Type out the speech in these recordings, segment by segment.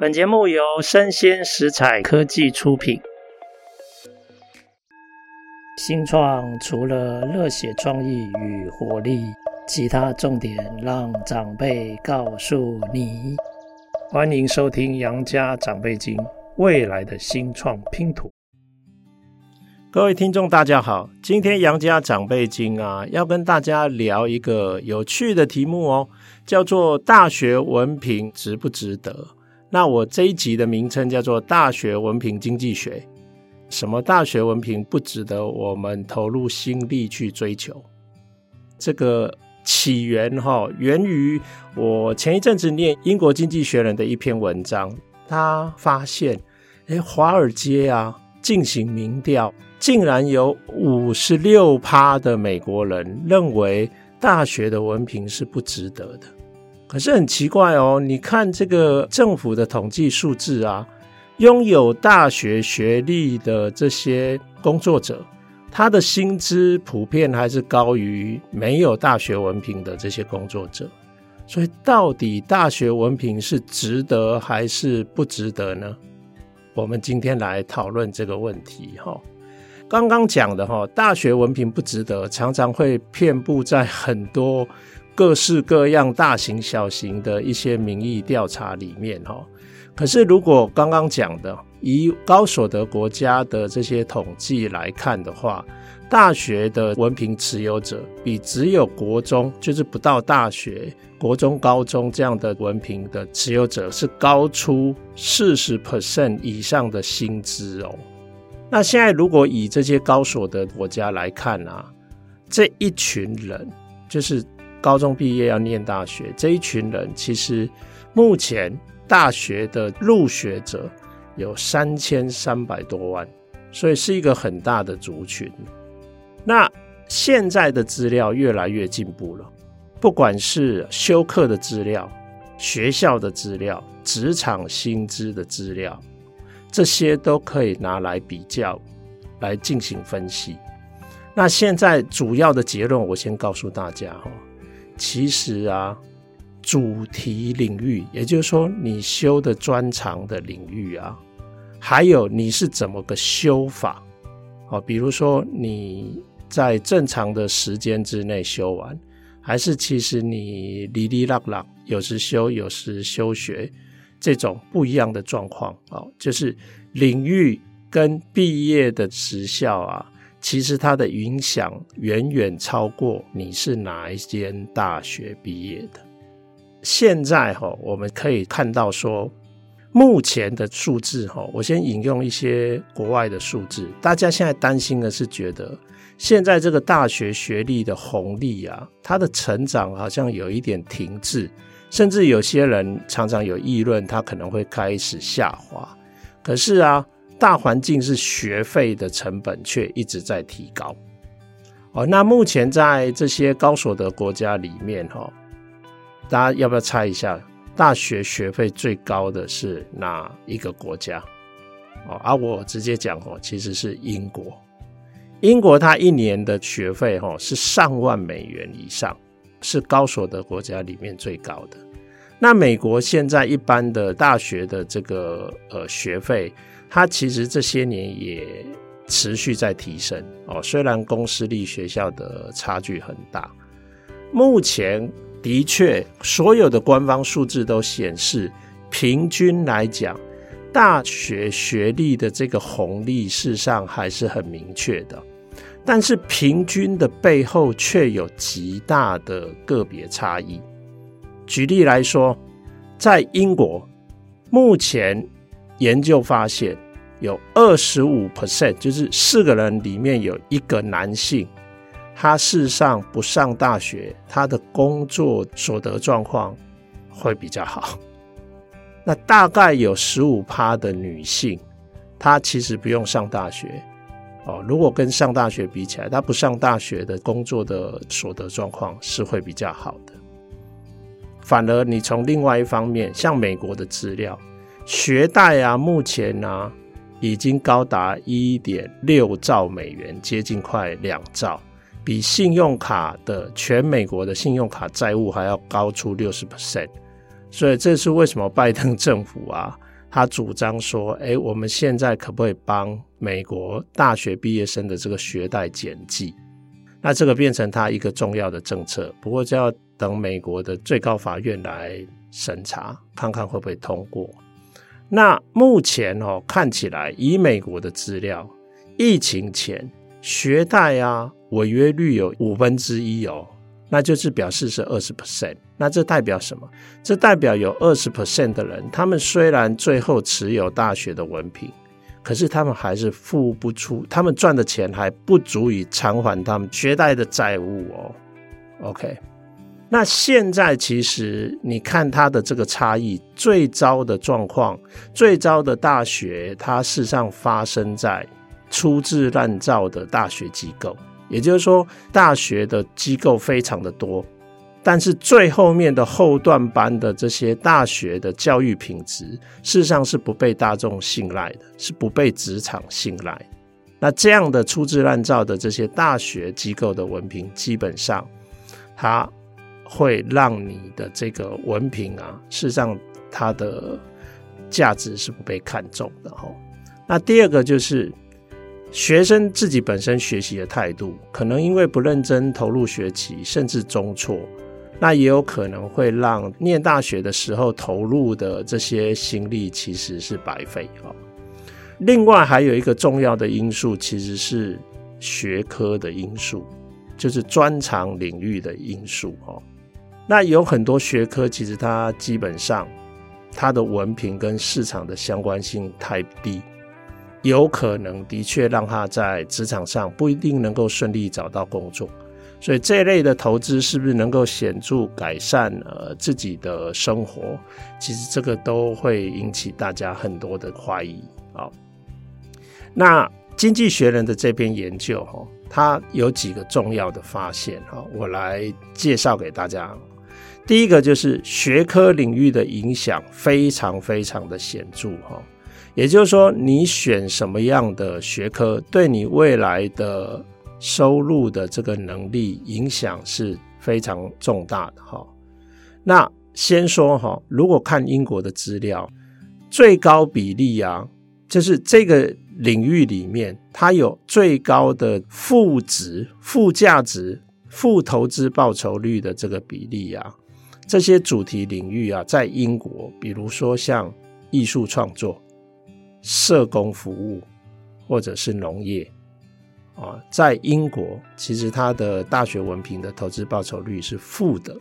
本节目由生鲜食材科技出品。新创除了热血创意与活力，其他重点让长辈告诉你。欢迎收听《杨家长辈经》，未来的新创拼图。各位听众，大家好，今天《杨家长辈经》啊，要跟大家聊一个有趣的题目哦，叫做“大学文凭值不值得”。那我这一集的名称叫做“大学文凭经济学”。什么大学文凭不值得我们投入心力去追求？这个起源哈，源于我前一阵子念英国经济学人的一篇文章，他发现，诶，华尔街啊进行民调，竟然有五十六趴的美国人认为大学的文凭是不值得的。可是很奇怪哦，你看这个政府的统计数字啊，拥有大学学历的这些工作者，他的薪资普遍还是高于没有大学文凭的这些工作者。所以，到底大学文凭是值得还是不值得呢？我们今天来讨论这个问题哈。刚刚讲的哈，大学文凭不值得，常常会遍布在很多。各式各样、大型小型的一些民意调查里面，哈，可是如果刚刚讲的以高所得国家的这些统计来看的话，大学的文凭持有者比只有国中，就是不到大学、国中、高中这样的文凭的持有者是高出四十 percent 以上的薪资哦。那现在如果以这些高所得国家来看啊，这一群人就是。高中毕业要念大学，这一群人其实目前大学的入学者有三千三百多万，所以是一个很大的族群。那现在的资料越来越进步了，不管是修课的资料、学校的资料、职场薪资的资料，这些都可以拿来比较，来进行分析。那现在主要的结论，我先告诉大家哈。其实啊，主题领域，也就是说你修的专长的领域啊，还有你是怎么个修法，哦，比如说你在正常的时间之内修完，还是其实你哩哩啦啦，有时修有时休学，这种不一样的状况啊，就是领域跟毕业的时效啊。其实它的影响远远超过你是哪一间大学毕业的。现在哈，我们可以看到说，目前的数字哈，我先引用一些国外的数字。大家现在担心的是，觉得现在这个大学学历的红利啊，它的成长好像有一点停滞，甚至有些人常常有议论，它可能会开始下滑。可是啊。大环境是学费的成本却一直在提高，哦，那目前在这些高所得国家里面，哈，大家要不要猜一下，大学学费最高的是哪一个国家？哦，啊，我直接讲哦，其实是英国。英国它一年的学费，哈，是上万美元以上，是高所得国家里面最高的。那美国现在一般的大学的这个呃学费。它其实这些年也持续在提升哦，虽然公私立学校的差距很大，目前的确所有的官方数字都显示，平均来讲，大学学历的这个红利事实上还是很明确的，但是平均的背后却有极大的个别差异。举例来说，在英国目前。研究发现，有二十五 percent，就是四个人里面有一个男性，他事实上不上大学，他的工作所得状况会比较好。那大概有十五趴的女性，她其实不用上大学哦。如果跟上大学比起来，她不上大学的工作的所得状况是会比较好的。反而你从另外一方面，像美国的资料。学贷啊，目前呢、啊、已经高达一点六兆美元，接近快两兆，比信用卡的全美国的信用卡债务还要高出六十 percent。所以这是为什么拜登政府啊，他主张说，哎，我们现在可不可以帮美国大学毕业生的这个学贷减记？那这个变成他一个重要的政策。不过就要等美国的最高法院来审查，看看会不会通过。那目前哦，看起来以美国的资料，疫情前学贷啊违约率有五分之一哦，那就是表示是二十 percent。那这代表什么？这代表有二十 percent 的人，他们虽然最后持有大学的文凭，可是他们还是付不出，他们赚的钱还不足以偿还他们学贷的债务哦。OK。那现在其实你看它的这个差异，最糟的状况，最糟的大学，它事实上发生在粗制滥造的大学机构，也就是说，大学的机构非常的多，但是最后面的后段班的这些大学的教育品质，事实上是不被大众信赖的，是不被职场信赖。那这样的粗制滥造的这些大学机构的文凭，基本上它。会让你的这个文凭啊，事实上它的价值是不被看重的哈。那第二个就是学生自己本身学习的态度，可能因为不认真投入学习，甚至中辍，那也有可能会让念大学的时候投入的这些心力其实是白费哦。另外还有一个重要的因素，其实是学科的因素，就是专长领域的因素哦。那有很多学科，其实它基本上它的文凭跟市场的相关性太低，有可能的确让他在职场上不一定能够顺利找到工作。所以这一类的投资是不是能够显著改善呃自己的生活？其实这个都会引起大家很多的怀疑。好，那经济学人的这篇研究哈，它有几个重要的发现哈，我来介绍给大家。第一个就是学科领域的影响非常非常的显著哈，也就是说，你选什么样的学科，对你未来的收入的这个能力影响是非常重大的哈。那先说哈，如果看英国的资料，最高比例啊，就是这个领域里面，它有最高的负值、负价值、负投资报酬率的这个比例啊。这些主题领域啊，在英国，比如说像艺术创作、社工服务，或者是农业啊，在英国其实它的大学文凭的投资报酬率是负的，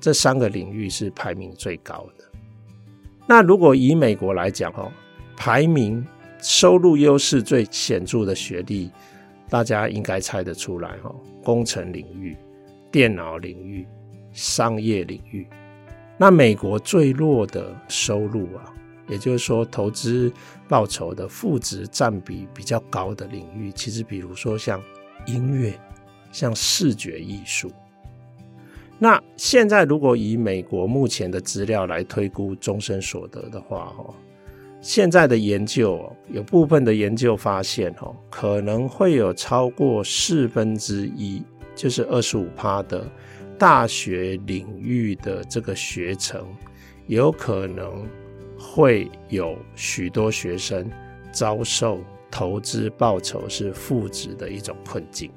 这三个领域是排名最高的。那如果以美国来讲，哈，排名收入优势最显著的学历，大家应该猜得出来，哈，工程领域、电脑领域。商业领域，那美国最弱的收入啊，也就是说投资报酬的负值占比比较高的领域，其实比如说像音乐、像视觉艺术。那现在如果以美国目前的资料来推估终身所得的话，哈，现在的研究有部分的研究发现，哈，可能会有超过四分之一，就是二十五趴的。大学领域的这个学程，有可能会有许多学生遭受投资报酬是负值的一种困境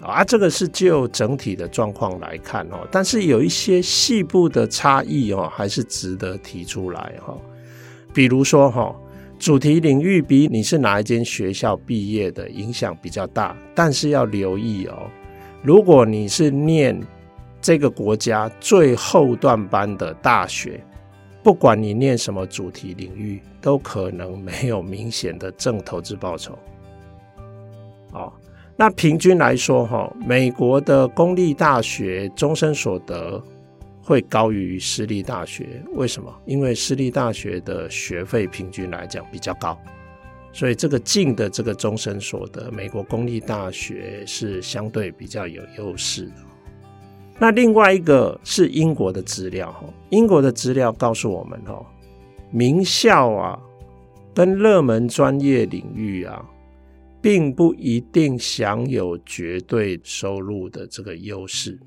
啊。这个是就整体的状况来看哦，但是有一些细部的差异哦，还是值得提出来哈。比如说哈，主题领域比你是哪一间学校毕业的影响比较大，但是要留意哦。如果你是念这个国家最后段班的大学，不管你念什么主题领域，都可能没有明显的正投资报酬。哦，那平均来说，哈，美国的公立大学终身所得会高于私立大学，为什么？因为私立大学的学费平均来讲比较高，所以这个净的这个终身所得，美国公立大学是相对比较有优势的。那另外一个是英国的资料，哈英国的资料告诉我们，哈，名校啊，跟热门专业领域啊，并不一定享有绝对收入的这个优势。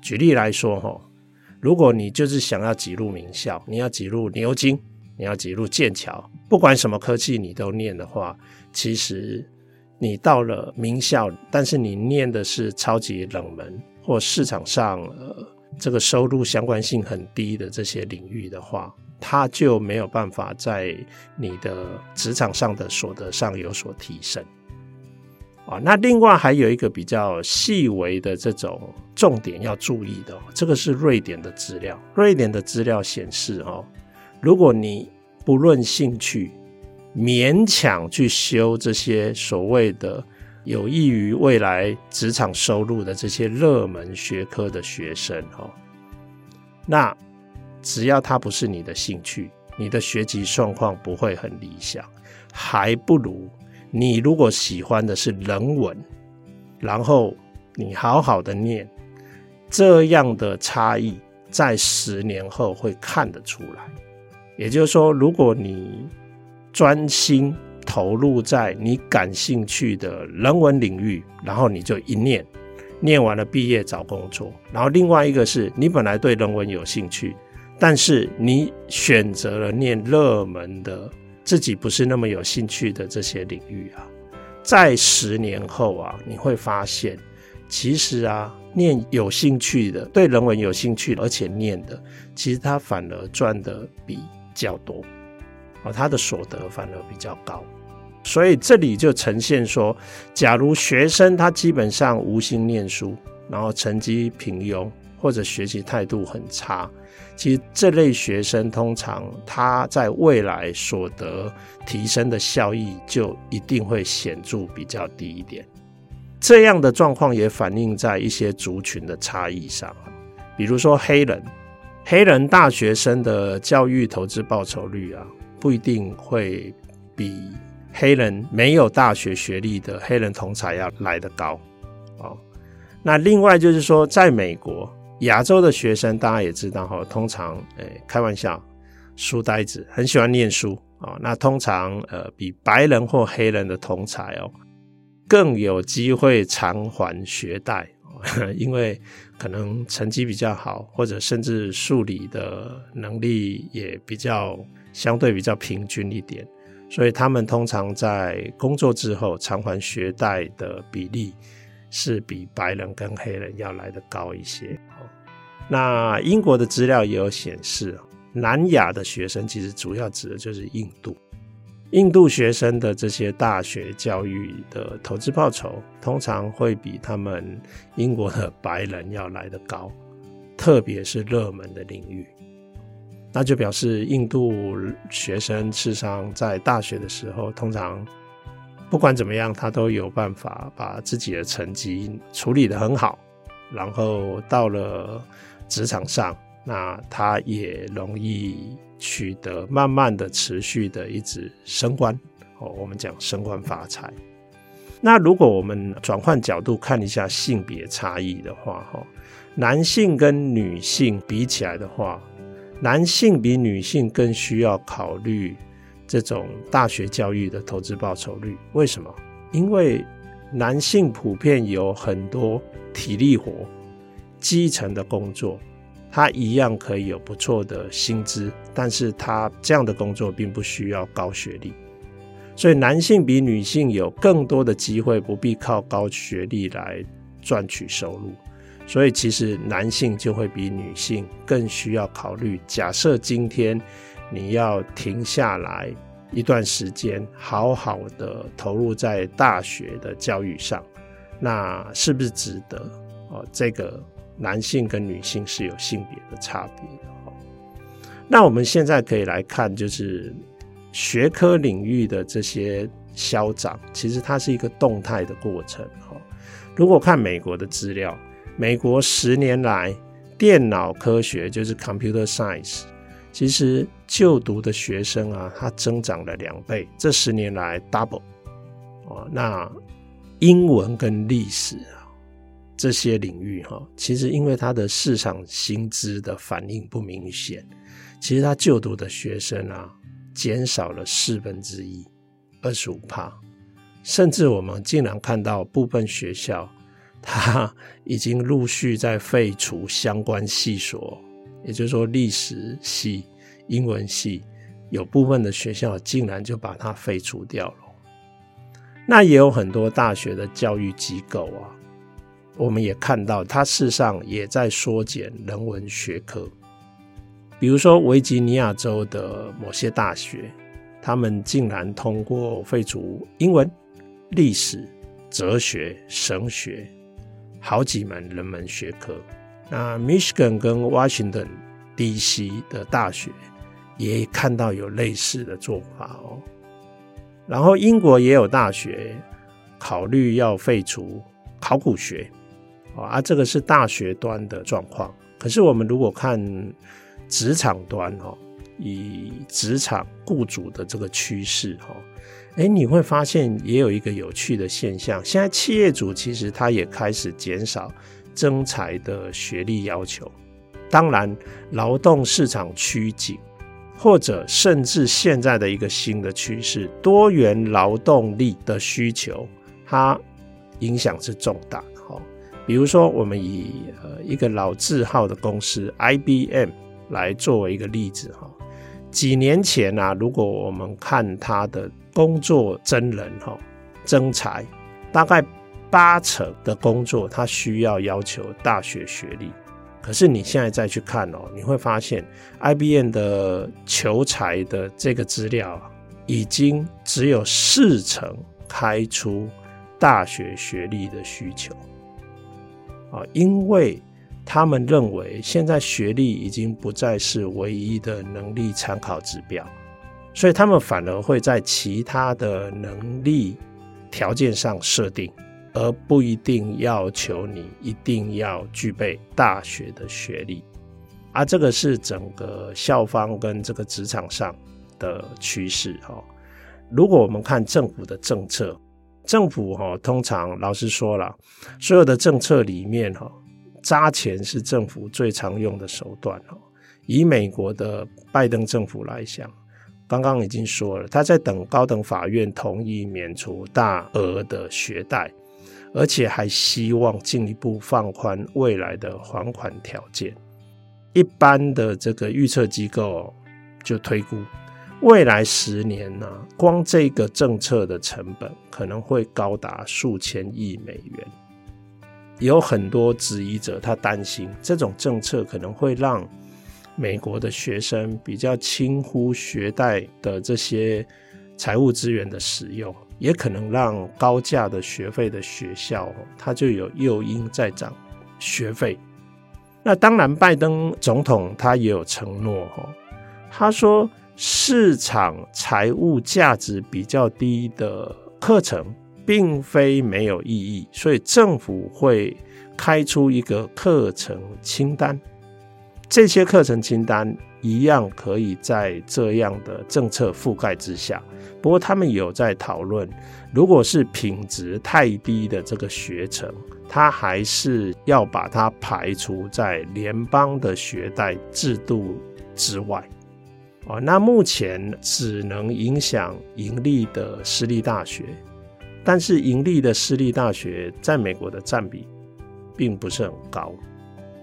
举例来说，哈，如果你就是想要挤入名校，你要挤入牛津，你要挤入剑桥，不管什么科技你都念的话，其实你到了名校，但是你念的是超级冷门或市场上呃这个收入相关性很低的这些领域的话，它就没有办法在你的职场上的所得上有所提升。啊，那另外还有一个比较细微的这种重点要注意的，这个是瑞典的资料。瑞典的资料显示，哦，如果你不论兴趣，勉强去修这些所谓的有益于未来职场收入的这些热门学科的学生，哦，那只要它不是你的兴趣，你的学习状况不会很理想，还不如。你如果喜欢的是人文，然后你好好的念，这样的差异在十年后会看得出来。也就是说，如果你专心投入在你感兴趣的人文领域，然后你就一念，念完了毕业找工作。然后另外一个是你本来对人文有兴趣，但是你选择了念热门的。自己不是那么有兴趣的这些领域啊，在十年后啊，你会发现，其实啊，念有兴趣的，对人文有兴趣，而且念的，其实他反而赚的比较多，啊，他的所得反而比较高。所以这里就呈现说，假如学生他基本上无心念书，然后成绩平庸，或者学习态度很差。其实这类学生通常他在未来所得提升的效益就一定会显著比较低一点。这样的状况也反映在一些族群的差异上，比如说黑人，黑人大学生的教育投资报酬率啊，不一定会比黑人没有大学学历的黑人同才要来得高。哦，那另外就是说，在美国。亚洲的学生大家也知道哈，通常诶、开玩笑，书呆子很喜欢念书啊。那通常呃比白人或黑人的同才哦更有机会偿还学贷，因为可能成绩比较好，或者甚至数理的能力也比较相对比较平均一点，所以他们通常在工作之后偿还学贷的比例是比白人跟黑人要来得高一些。那英国的资料也有显示，南亚的学生其实主要指的就是印度。印度学生的这些大学教育的投资报酬，通常会比他们英国的白人要来得高，特别是热门的领域。那就表示印度学生事实上在大学的时候，通常不管怎么样，他都有办法把自己的成绩处理得很好，然后到了。职场上，那他也容易取得慢慢的、持续的一直升官哦。我们讲升官发财。那如果我们转换角度看一下性别差异的话，哈，男性跟女性比起来的话，男性比女性更需要考虑这种大学教育的投资报酬率。为什么？因为男性普遍有很多体力活。基层的工作，他一样可以有不错的薪资，但是他这样的工作并不需要高学历，所以男性比女性有更多的机会，不必靠高学历来赚取收入，所以其实男性就会比女性更需要考虑。假设今天你要停下来一段时间，好好的投入在大学的教育上，那是不是值得？哦，这个。男性跟女性是有性别的差别的。那我们现在可以来看，就是学科领域的这些消长，其实它是一个动态的过程。哈如果看美国的资料，美国十年来电脑科学就是 computer science，其实就读的学生啊，它增长了两倍，这十年来 double 哦。那英文跟历史啊。这些领域哈，其实因为它的市场薪资的反应不明显，其实他就读的学生啊，减少了四分之一，二十五趴，甚至我们竟然看到部分学校，它已经陆续在废除相关系所 也就是说历史系、英文系有部分的学校竟然就把它废除掉了。那也有很多大学的教育机构啊，我们也看到它事实上也在缩减人文学科。比如说维吉尼亚州的某些大学，他们竟然通过废除英文、历史、哲学、神学好几门人文学科。那 Michigan 跟 Washington D.C. 的大学也看到有类似的做法哦。然后英国也有大学考虑要废除考古学，啊，这个是大学端的状况。可是我们如果看职场端，哈，以职场雇主的这个趋势，哈，哎，你会发现也有一个有趣的现象。现在企业主其实他也开始减少征才的学历要求。当然，劳动市场趋紧。或者甚至现在的一个新的趋势，多元劳动力的需求，它影响是重大的。哈，比如说我们以呃一个老字号的公司 IBM 来作为一个例子哈，几年前啊，如果我们看他的工作真人哈征才，大概八成的工作他需要要求大学学历。可是你现在再去看哦，你会发现 IBM 的求才的这个资料已经只有四成开出大学学历的需求啊，因为他们认为现在学历已经不再是唯一的能力参考指标，所以他们反而会在其他的能力条件上设定。而不一定要求你一定要具备大学的学历，而这个是整个校方跟这个职场上的趋势哈。如果我们看政府的政策，政府哈通常老实说了，所有的政策里面哈，砸钱是政府最常用的手段哦。以美国的拜登政府来讲，刚刚已经说了，他在等高等法院同意免除大额的学贷。而且还希望进一步放宽未来的还款条件。一般的这个预测机构就推估，未来十年呢，光这个政策的成本可能会高达数千亿美元。有很多质疑者，他担心这种政策可能会让美国的学生比较轻忽学贷的这些财务资源的使用。也可能让高价的学费的学校，它就有诱因在涨学费。那当然，拜登总统他也有承诺，哈他说市场财务价值比较低的课程并非没有意义，所以政府会开出一个课程清单，这些课程清单一样可以在这样的政策覆盖之下。不过，他们有在讨论，如果是品质太低的这个学程，他还是要把它排除在联邦的学贷制度之外。哦，那目前只能影响盈利的私立大学，但是盈利的私立大学在美国的占比并不是很高。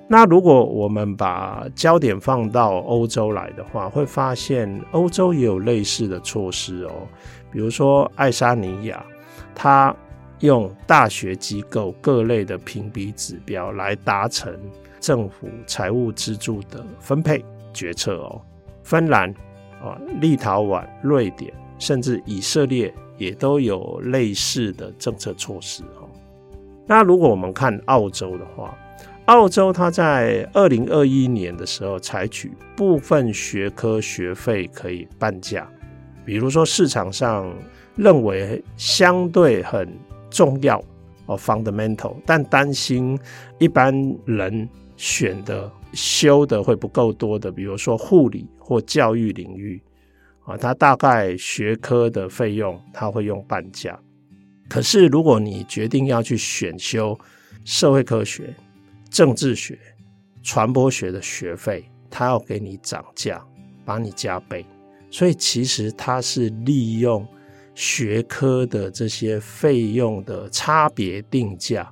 那如果我们把焦点放到欧洲来的话，会发现欧洲也有类似的措施哦。比如说爱沙尼亚，它用大学机构各类的评比指标来达成政府财务资助的分配决策哦。芬兰啊、立陶宛、瑞典，甚至以色列也都有类似的政策措施哦。那如果我们看澳洲的话，澳洲，它在二零二一年的时候采取部分学科学费可以半价，比如说市场上认为相对很重要哦，fundamental，但担心一般人选的修的会不够多的，比如说护理或教育领域啊，它大概学科的费用它会用半价。可是如果你决定要去选修社会科学，政治学、传播学的学费，他要给你涨价，把你加倍，所以其实他是利用学科的这些费用的差别定价，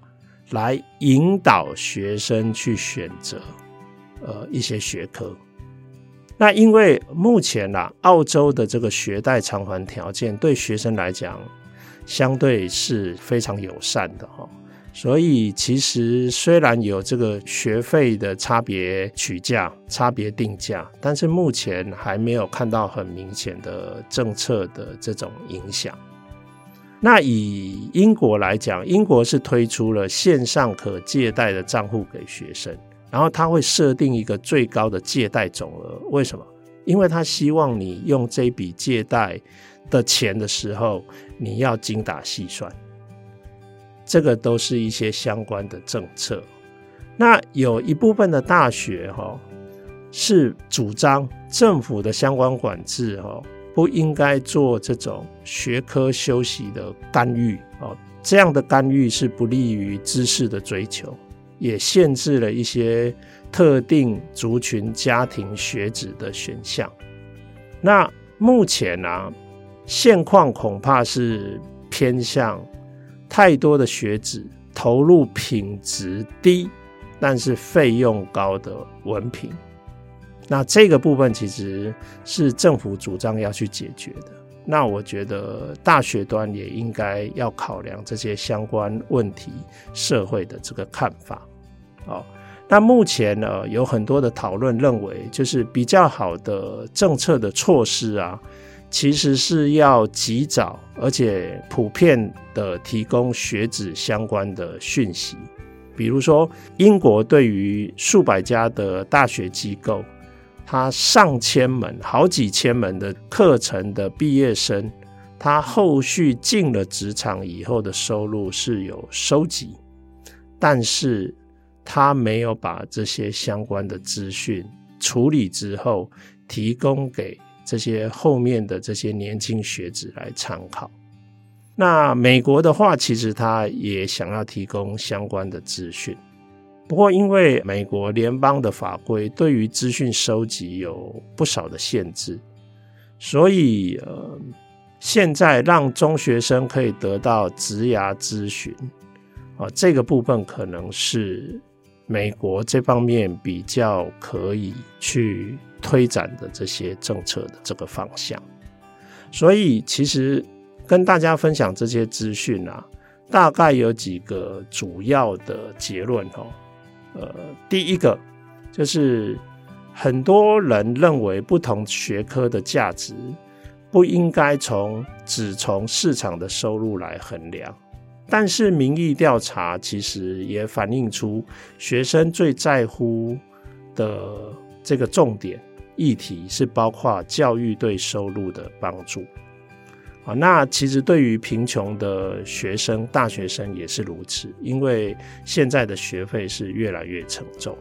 来引导学生去选择呃一些学科。那因为目前啊，澳洲的这个学贷偿还条件对学生来讲，相对是非常友善的哈。所以其实虽然有这个学费的差别取价、差别定价，但是目前还没有看到很明显的政策的这种影响。那以英国来讲，英国是推出了线上可借贷的账户给学生，然后他会设定一个最高的借贷总额。为什么？因为他希望你用这笔借贷的钱的时候，你要精打细算。这个都是一些相关的政策。那有一部分的大学哈是主张政府的相关管制哈不应该做这种学科修习的干预哦，这样的干预是不利于知识的追求，也限制了一些特定族群家庭学子的选项。那目前呢、啊，现况恐怕是偏向。太多的学子投入品质低，但是费用高的文凭，那这个部分其实是政府主张要去解决的。那我觉得大学端也应该要考量这些相关问题，社会的这个看法。哦，那目前呢，有很多的讨论认为，就是比较好的政策的措施啊。其实是要及早而且普遍的提供学子相关的讯息，比如说英国对于数百家的大学机构，他上千门、好几千门的课程的毕业生，他后续进了职场以后的收入是有收集，但是他没有把这些相关的资讯处理之后提供给。这些后面的这些年轻学子来参考。那美国的话，其实他也想要提供相关的资讯，不过因为美国联邦的法规对于资讯收集有不少的限制，所以呃，现在让中学生可以得到职涯咨询啊，这个部分可能是美国这方面比较可以去。推展的这些政策的这个方向，所以其实跟大家分享这些资讯啊，大概有几个主要的结论哦。呃，第一个就是很多人认为不同学科的价值不应该从只从市场的收入来衡量，但是民意调查其实也反映出学生最在乎的这个重点。议题是包括教育对收入的帮助，啊，那其实对于贫穷的学生、大学生也是如此，因为现在的学费是越来越沉重，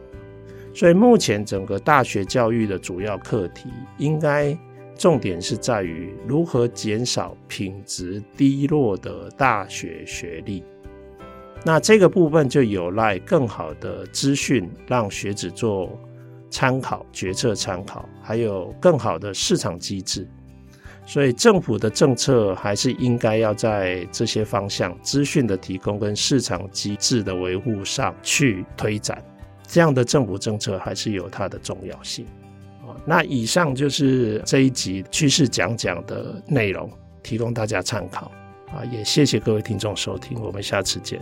所以目前整个大学教育的主要课题，应该重点是在于如何减少品质低落的大学学历。那这个部分就有赖更好的资讯，让学子做。参考决策参考，还有更好的市场机制，所以政府的政策还是应该要在这些方向资讯的提供跟市场机制的维护上去推展，这样的政府政策还是有它的重要性。那以上就是这一集趋势讲讲的内容，提供大家参考啊，也谢谢各位听众收听，我们下次见。